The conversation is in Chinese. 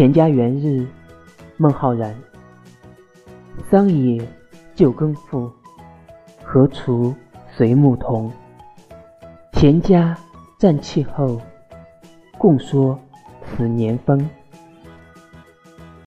田家元日孟浩然，桑野旧耕妇，荷锄随牧童。田家占气候，共说此年丰。